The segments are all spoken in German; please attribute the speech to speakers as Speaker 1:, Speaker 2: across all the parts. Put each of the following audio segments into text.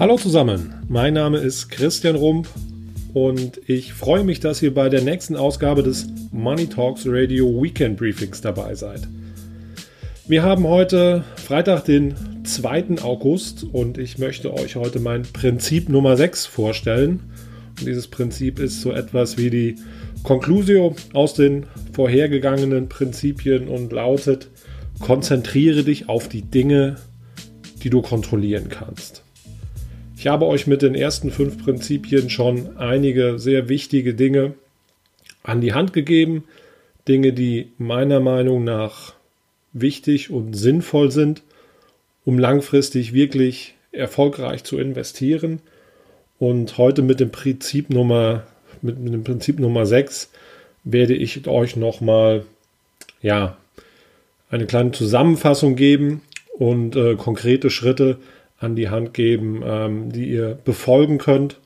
Speaker 1: Hallo zusammen, mein Name ist Christian Rump und ich freue mich, dass ihr bei der nächsten Ausgabe des Money Talks Radio Weekend Briefings dabei seid. Wir haben heute Freitag, den 2. August und ich möchte euch heute mein Prinzip Nummer 6 vorstellen. Und dieses Prinzip ist so etwas wie die Conclusio aus den vorhergegangenen Prinzipien und lautet, konzentriere dich auf die Dinge, die du kontrollieren kannst. Ich habe euch mit den ersten fünf Prinzipien schon einige sehr wichtige Dinge an die Hand gegeben. Dinge, die meiner Meinung nach wichtig und sinnvoll sind, um langfristig wirklich erfolgreich zu investieren. Und heute mit dem Prinzip Nummer, mit, mit dem Prinzip Nummer 6 werde ich euch nochmal, ja, eine kleine Zusammenfassung geben und äh, konkrete Schritte, an die Hand geben, ähm, die ihr befolgen könnt,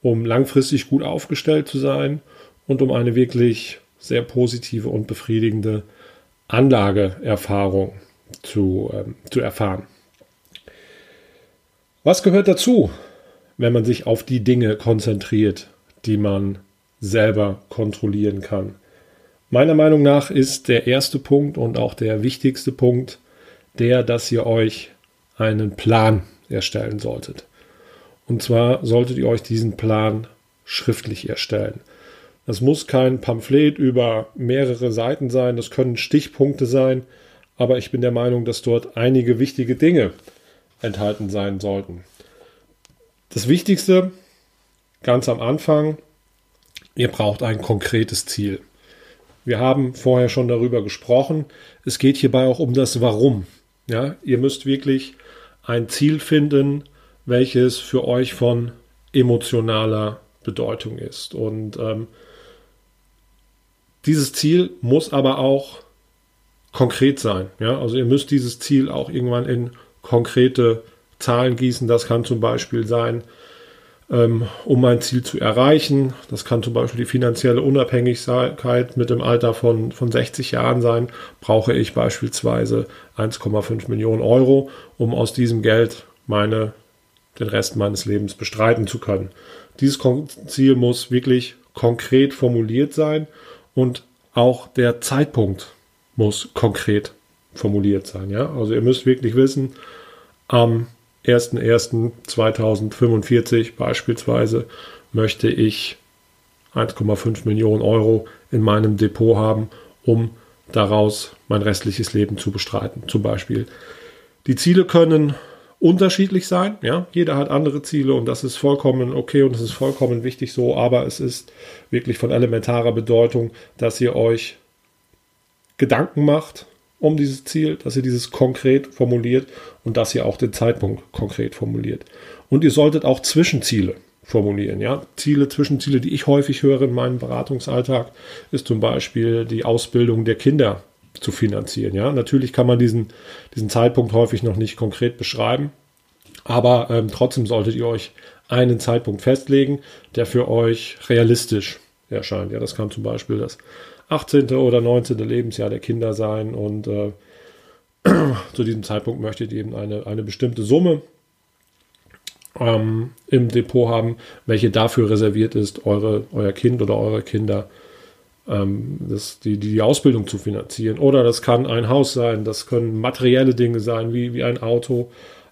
Speaker 1: um langfristig gut aufgestellt zu sein und um eine wirklich sehr positive und befriedigende Anlageerfahrung zu, ähm, zu erfahren. Was gehört dazu, wenn man sich auf die Dinge konzentriert, die man selber kontrollieren kann? Meiner Meinung nach ist der erste Punkt und auch der wichtigste Punkt der, dass ihr euch einen Plan erstellen solltet. Und zwar solltet ihr euch diesen Plan schriftlich erstellen. Das muss kein Pamphlet über mehrere Seiten sein, das können Stichpunkte sein, aber ich bin der Meinung, dass dort einige wichtige Dinge enthalten sein sollten. Das Wichtigste ganz am Anfang, ihr braucht ein konkretes Ziel. Wir haben vorher schon darüber gesprochen. Es geht hierbei auch um das Warum. Ja, ihr müsst wirklich ein Ziel finden, welches für euch von emotionaler Bedeutung ist. Und ähm, dieses Ziel muss aber auch konkret sein. Ja? Also ihr müsst dieses Ziel auch irgendwann in konkrete Zahlen gießen. Das kann zum Beispiel sein, um mein Ziel zu erreichen. Das kann zum Beispiel die finanzielle Unabhängigkeit mit dem Alter von, von 60 Jahren sein. Brauche ich beispielsweise 1,5 Millionen Euro, um aus diesem Geld meine, den Rest meines Lebens bestreiten zu können. Dieses Ziel muss wirklich konkret formuliert sein und auch der Zeitpunkt muss konkret formuliert sein. Ja? Also ihr müsst wirklich wissen, am 1.1.2045 beispielsweise möchte ich 1,5 Millionen Euro in meinem Depot haben, um daraus mein restliches Leben zu bestreiten. Zum Beispiel. Die Ziele können unterschiedlich sein. Ja, jeder hat andere Ziele und das ist vollkommen okay und das ist vollkommen wichtig so. Aber es ist wirklich von elementarer Bedeutung, dass ihr euch Gedanken macht um dieses Ziel, dass ihr dieses konkret formuliert und dass ihr auch den Zeitpunkt konkret formuliert. Und ihr solltet auch Zwischenziele formulieren. Ja? Ziele, Zwischenziele, die ich häufig höre in meinem Beratungsalltag, ist zum Beispiel die Ausbildung der Kinder zu finanzieren. Ja? Natürlich kann man diesen, diesen Zeitpunkt häufig noch nicht konkret beschreiben, aber ähm, trotzdem solltet ihr euch einen Zeitpunkt festlegen, der für euch realistisch erscheint. Ja, das kann zum Beispiel das 18. oder 19. Lebensjahr der Kinder sein und äh, zu diesem Zeitpunkt möchtet ihr eben eine, eine bestimmte Summe ähm, im Depot haben, welche dafür reserviert ist, eure, euer Kind oder eure Kinder ähm, das, die, die Ausbildung zu finanzieren. Oder das kann ein Haus sein, das können materielle Dinge sein, wie, wie ein Auto.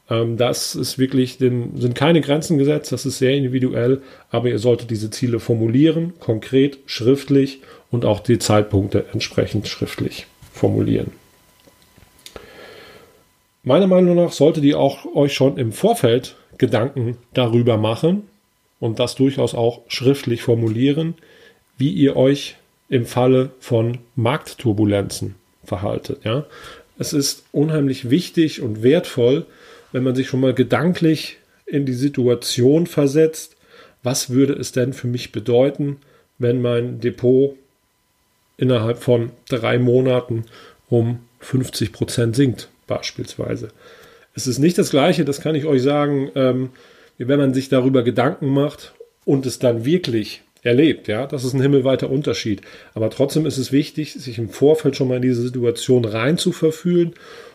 Speaker 1: Ähm, das ist wirklich, den, sind keine Grenzen gesetzt, das ist sehr individuell, aber ihr solltet diese Ziele formulieren, konkret, schriftlich und auch die Zeitpunkte entsprechend schriftlich formulieren. Meiner Meinung nach solltet ihr auch euch schon im Vorfeld Gedanken darüber machen und das durchaus auch schriftlich formulieren, wie ihr euch im Falle von Marktturbulenzen verhaltet. Ja? Es ist unheimlich wichtig und wertvoll, wenn man sich schon mal gedanklich in die Situation versetzt, was würde es denn für mich bedeuten, wenn mein Depot innerhalb von drei Monaten um 50 Prozent sinkt, beispielsweise. Es ist nicht das Gleiche, das kann ich euch sagen, ähm, wenn man sich darüber Gedanken macht und es dann wirklich erlebt. Ja, das ist ein himmelweiter Unterschied. Aber trotzdem ist es wichtig, sich im Vorfeld schon mal in diese Situation rein zu verfühlen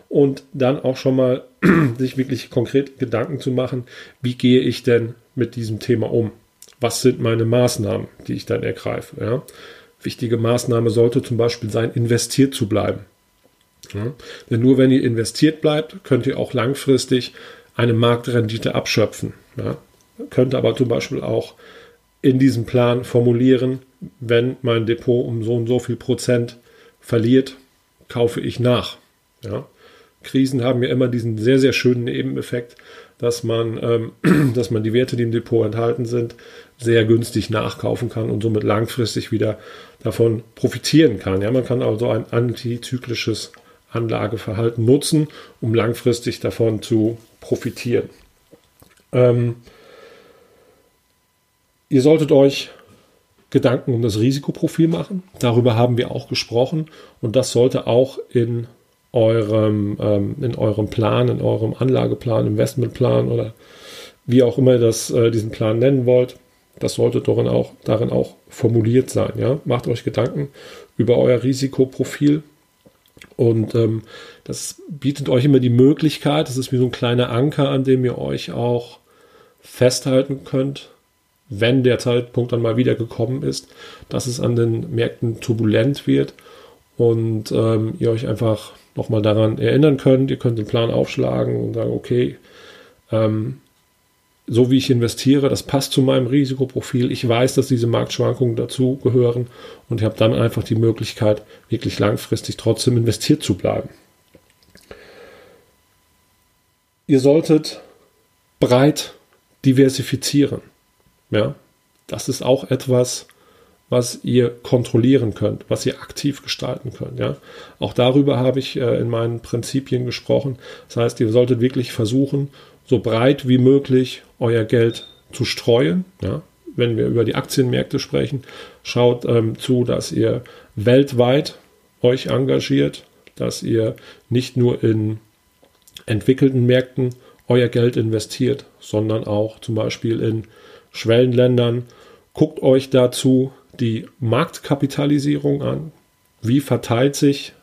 Speaker 1: und dann auch schon mal sich wirklich konkret Gedanken zu machen, wie gehe ich denn mit diesem Thema um? Was sind meine Maßnahmen, die ich dann ergreife? Ja? Wichtige Maßnahme sollte zum Beispiel sein, investiert zu bleiben. Ja? Denn nur wenn ihr investiert bleibt, könnt ihr auch langfristig eine Marktrendite abschöpfen. Ja? Könnt aber zum Beispiel auch in diesem Plan formulieren, wenn mein Depot um so und so viel Prozent verliert, kaufe ich nach. Ja? Krisen haben ja immer diesen sehr, sehr schönen Nebeneffekt, dass man, ähm, dass man die Werte, die im Depot enthalten sind, sehr günstig nachkaufen kann und somit langfristig wieder davon profitieren kann. Ja, man kann also ein antizyklisches Anlageverhalten nutzen, um langfristig davon zu profitieren. Ähm, ihr solltet euch Gedanken um das Risikoprofil machen. Darüber haben wir auch gesprochen und das sollte auch in eurem, ähm, in eurem Plan, in eurem Anlageplan, Investmentplan oder wie auch immer das, äh, diesen Plan nennen wollt, das sollte darin auch, darin auch formuliert sein. Ja? Macht euch Gedanken über euer Risikoprofil und ähm, das bietet euch immer die Möglichkeit, das ist wie so ein kleiner Anker, an dem ihr euch auch festhalten könnt, wenn der Zeitpunkt dann mal wieder gekommen ist, dass es an den Märkten turbulent wird und ähm, ihr euch einfach nochmal daran erinnern könnt. Ihr könnt den Plan aufschlagen und sagen, okay, ähm, so wie ich investiere, das passt zu meinem Risikoprofil. Ich weiß, dass diese Marktschwankungen dazu gehören und ich habe dann einfach die Möglichkeit, wirklich langfristig trotzdem investiert zu bleiben. Ihr solltet breit diversifizieren. Ja, das ist auch etwas, was ihr kontrollieren könnt, was ihr aktiv gestalten könnt. Ja? Auch darüber habe ich äh, in meinen Prinzipien gesprochen. Das heißt, ihr solltet wirklich versuchen, so breit wie möglich euer Geld zu streuen. Ja? Wenn wir über die Aktienmärkte sprechen, schaut ähm, zu, dass ihr weltweit euch engagiert, dass ihr nicht nur in entwickelten Märkten euer Geld investiert, sondern auch zum Beispiel in Schwellenländern. Guckt euch dazu die Marktkapitalisierung an. Wie verteilt sich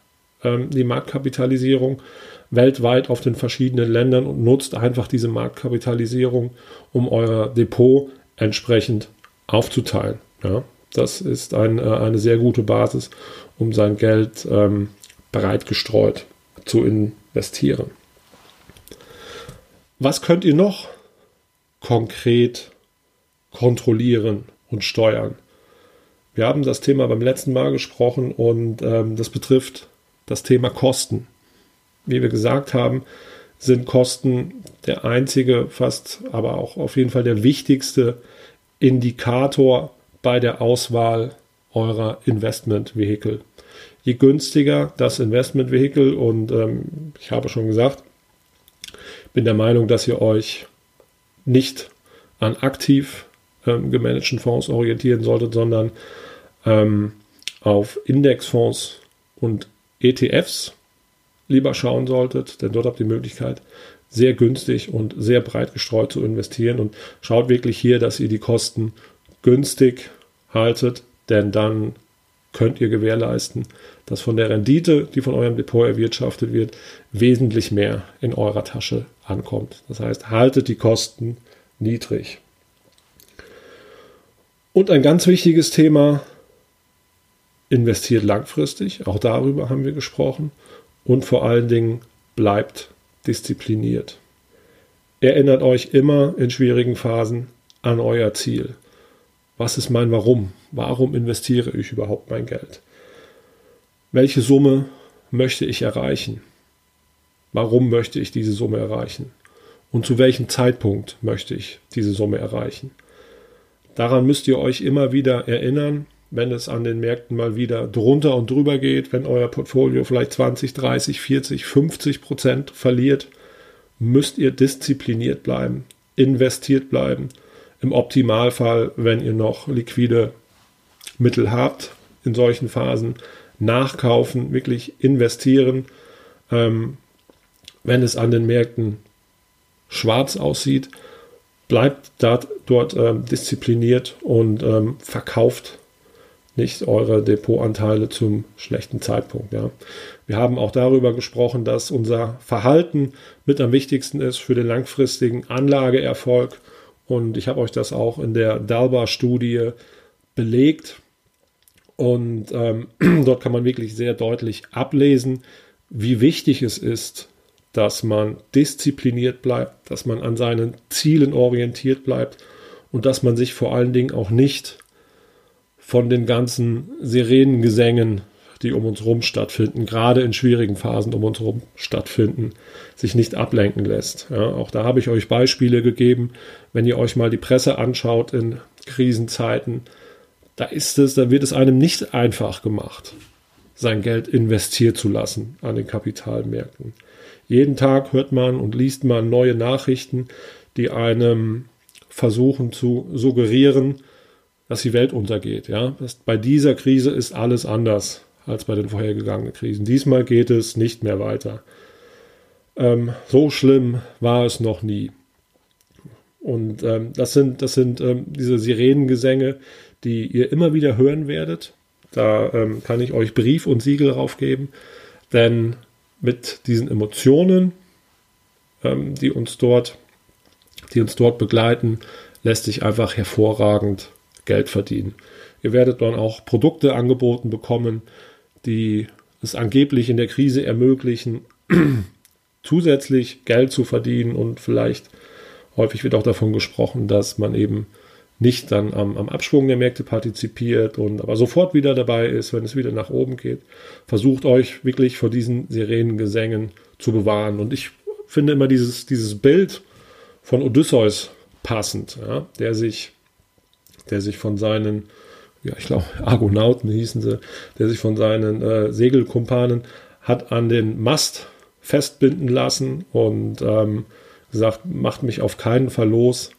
Speaker 1: ähm, die Marktkapitalisierung weltweit auf den verschiedenen Ländern und nutzt einfach diese Marktkapitalisierung, um euer Depot entsprechend aufzuteilen. Ja, das ist ein, äh, eine sehr gute Basis, um sein Geld ähm, breit gestreut zu investieren. Was könnt ihr noch konkret kontrollieren und steuern? Wir haben das Thema beim letzten Mal gesprochen und ähm, das betrifft das Thema Kosten. Wie wir gesagt haben, sind Kosten der einzige, fast aber auch auf jeden Fall der wichtigste Indikator bei der Auswahl eurer Investmentvehikel. Je günstiger das Investmentvehikel und ähm, ich habe schon gesagt, bin der Meinung, dass ihr euch nicht an aktiv ähm, gemanagten Fonds orientieren solltet, sondern ähm, auf Indexfonds und ETFs lieber schauen solltet, denn dort habt ihr die Möglichkeit, sehr günstig und sehr breit gestreut zu investieren und schaut wirklich hier, dass ihr die Kosten günstig haltet, denn dann könnt ihr gewährleisten, dass von der Rendite, die von eurem Depot erwirtschaftet wird, wesentlich mehr in eurer Tasche ankommt. Das heißt, haltet die Kosten niedrig. Und ein ganz wichtiges Thema, investiert langfristig, auch darüber haben wir gesprochen, und vor allen Dingen bleibt diszipliniert. Erinnert euch immer in schwierigen Phasen an euer Ziel. Was ist mein Warum? Warum investiere ich überhaupt mein Geld? Welche Summe möchte ich erreichen? Warum möchte ich diese Summe erreichen? Und zu welchem Zeitpunkt möchte ich diese Summe erreichen? Daran müsst ihr euch immer wieder erinnern wenn es an den Märkten mal wieder drunter und drüber geht, wenn euer Portfolio vielleicht 20, 30, 40, 50 Prozent verliert, müsst ihr diszipliniert bleiben, investiert bleiben. Im Optimalfall, wenn ihr noch liquide Mittel habt, in solchen Phasen nachkaufen, wirklich investieren. Ähm, wenn es an den Märkten schwarz aussieht, bleibt dat, dort ähm, diszipliniert und ähm, verkauft nicht eure Depotanteile zum schlechten Zeitpunkt. Ja. Wir haben auch darüber gesprochen, dass unser Verhalten mit am wichtigsten ist für den langfristigen Anlageerfolg. Und ich habe euch das auch in der Dalbar-Studie belegt. Und ähm, dort kann man wirklich sehr deutlich ablesen, wie wichtig es ist, dass man diszipliniert bleibt, dass man an seinen Zielen orientiert bleibt und dass man sich vor allen Dingen auch nicht von den ganzen Sirenengesängen, die um uns herum stattfinden, gerade in schwierigen Phasen um uns herum stattfinden, sich nicht ablenken lässt. Ja, auch da habe ich euch Beispiele gegeben. Wenn ihr euch mal die Presse anschaut in Krisenzeiten, da ist es, da wird es einem nicht einfach gemacht, sein Geld investiert zu lassen an den Kapitalmärkten. Jeden Tag hört man und liest man neue Nachrichten, die einem versuchen zu suggerieren, dass die Welt untergeht. Ja? Das, bei dieser Krise ist alles anders als bei den vorhergegangenen Krisen. Diesmal geht es nicht mehr weiter. Ähm, so schlimm war es noch nie. Und ähm, das sind, das sind ähm, diese Sirenengesänge, die ihr immer wieder hören werdet. Da ähm, kann ich euch Brief und Siegel draufgeben, denn mit diesen Emotionen, ähm, die uns dort, die uns dort begleiten, lässt sich einfach hervorragend Geld verdienen. Ihr werdet dann auch Produkte angeboten bekommen, die es angeblich in der Krise ermöglichen, zusätzlich Geld zu verdienen und vielleicht häufig wird auch davon gesprochen, dass man eben nicht dann am, am, Abschwung der Märkte partizipiert und aber sofort wieder dabei ist, wenn es wieder nach oben geht. Versucht euch wirklich vor diesen Sirenengesängen zu bewahren. Und ich finde immer dieses, dieses Bild von Odysseus passend, ja, der sich der sich von seinen, ja, ich glaube, Argonauten hießen sie, der sich von seinen äh, Segelkumpanen hat an den Mast festbinden lassen und ähm, gesagt, macht mich auf keinen Fall los,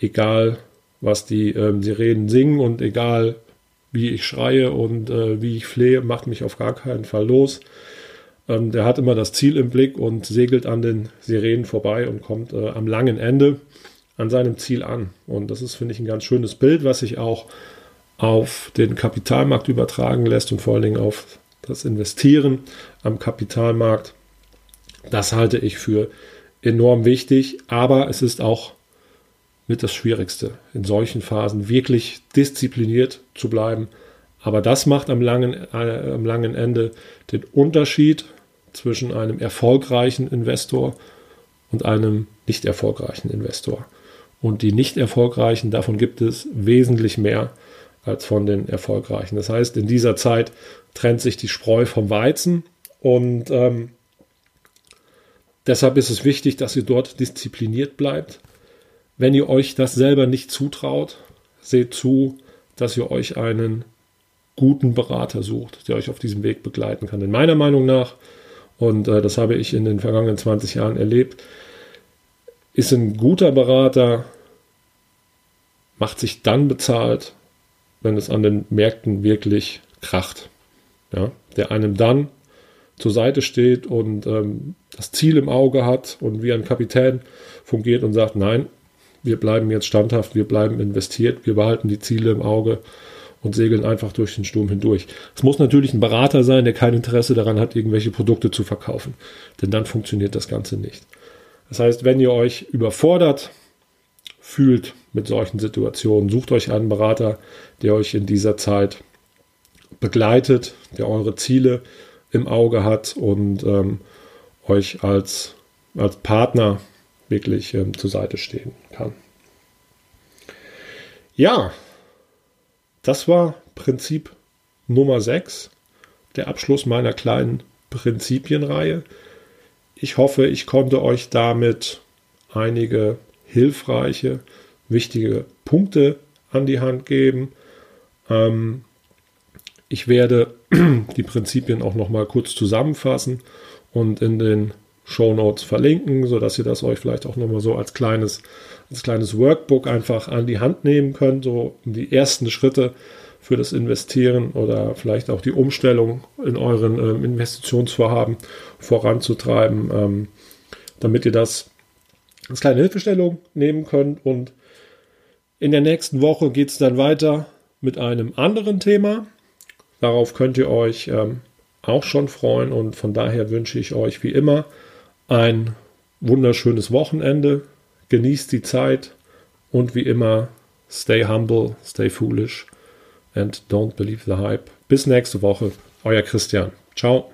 Speaker 1: egal was die ähm, Sirenen singen und egal wie ich schreie und äh, wie ich flehe, macht mich auf gar keinen Fall los. Ähm, der hat immer das Ziel im Blick und segelt an den Sirenen vorbei und kommt äh, am langen Ende an seinem Ziel an. Und das ist, finde ich, ein ganz schönes Bild, was sich auch auf den Kapitalmarkt übertragen lässt und vor allen Dingen auf das Investieren am Kapitalmarkt. Das halte ich für enorm wichtig, aber es ist auch mit das Schwierigste, in solchen Phasen wirklich diszipliniert zu bleiben. Aber das macht am langen, äh, am langen Ende den Unterschied zwischen einem erfolgreichen Investor und einem nicht erfolgreichen Investor. Und die nicht erfolgreichen, davon gibt es wesentlich mehr als von den erfolgreichen. Das heißt, in dieser Zeit trennt sich die Spreu vom Weizen und ähm, deshalb ist es wichtig, dass ihr dort diszipliniert bleibt. Wenn ihr euch das selber nicht zutraut, seht zu, dass ihr euch einen guten Berater sucht, der euch auf diesem Weg begleiten kann. In meiner Meinung nach, und äh, das habe ich in den vergangenen 20 Jahren erlebt, ist ein guter Berater, macht sich dann bezahlt, wenn es an den Märkten wirklich kracht. Ja, der einem dann zur Seite steht und ähm, das Ziel im Auge hat und wie ein Kapitän fungiert und sagt, nein, wir bleiben jetzt standhaft, wir bleiben investiert, wir behalten die Ziele im Auge und segeln einfach durch den Sturm hindurch. Es muss natürlich ein Berater sein, der kein Interesse daran hat, irgendwelche Produkte zu verkaufen, denn dann funktioniert das Ganze nicht. Das heißt, wenn ihr euch überfordert fühlt mit solchen Situationen, sucht euch einen Berater, der euch in dieser Zeit begleitet, der eure Ziele im Auge hat und ähm, euch als, als Partner wirklich ähm, zur Seite stehen kann. Ja, das war Prinzip Nummer 6, der Abschluss meiner kleinen Prinzipienreihe. Ich hoffe, ich konnte euch damit einige hilfreiche, wichtige Punkte an die Hand geben. Ähm, ich werde die Prinzipien auch noch mal kurz zusammenfassen und in den Show Notes verlinken, sodass ihr das euch vielleicht auch noch mal so als kleines, als kleines Workbook einfach an die Hand nehmen könnt, so die ersten Schritte für das Investieren oder vielleicht auch die Umstellung in euren ähm, Investitionsvorhaben voranzutreiben, ähm, damit ihr das als kleine Hilfestellung nehmen könnt. Und in der nächsten Woche geht es dann weiter mit einem anderen Thema. Darauf könnt ihr euch ähm, auch schon freuen und von daher wünsche ich euch wie immer ein wunderschönes Wochenende. Genießt die Zeit und wie immer, stay humble, stay foolish and don't believe the hype. Bis nächste Woche, euer Christian. Ciao.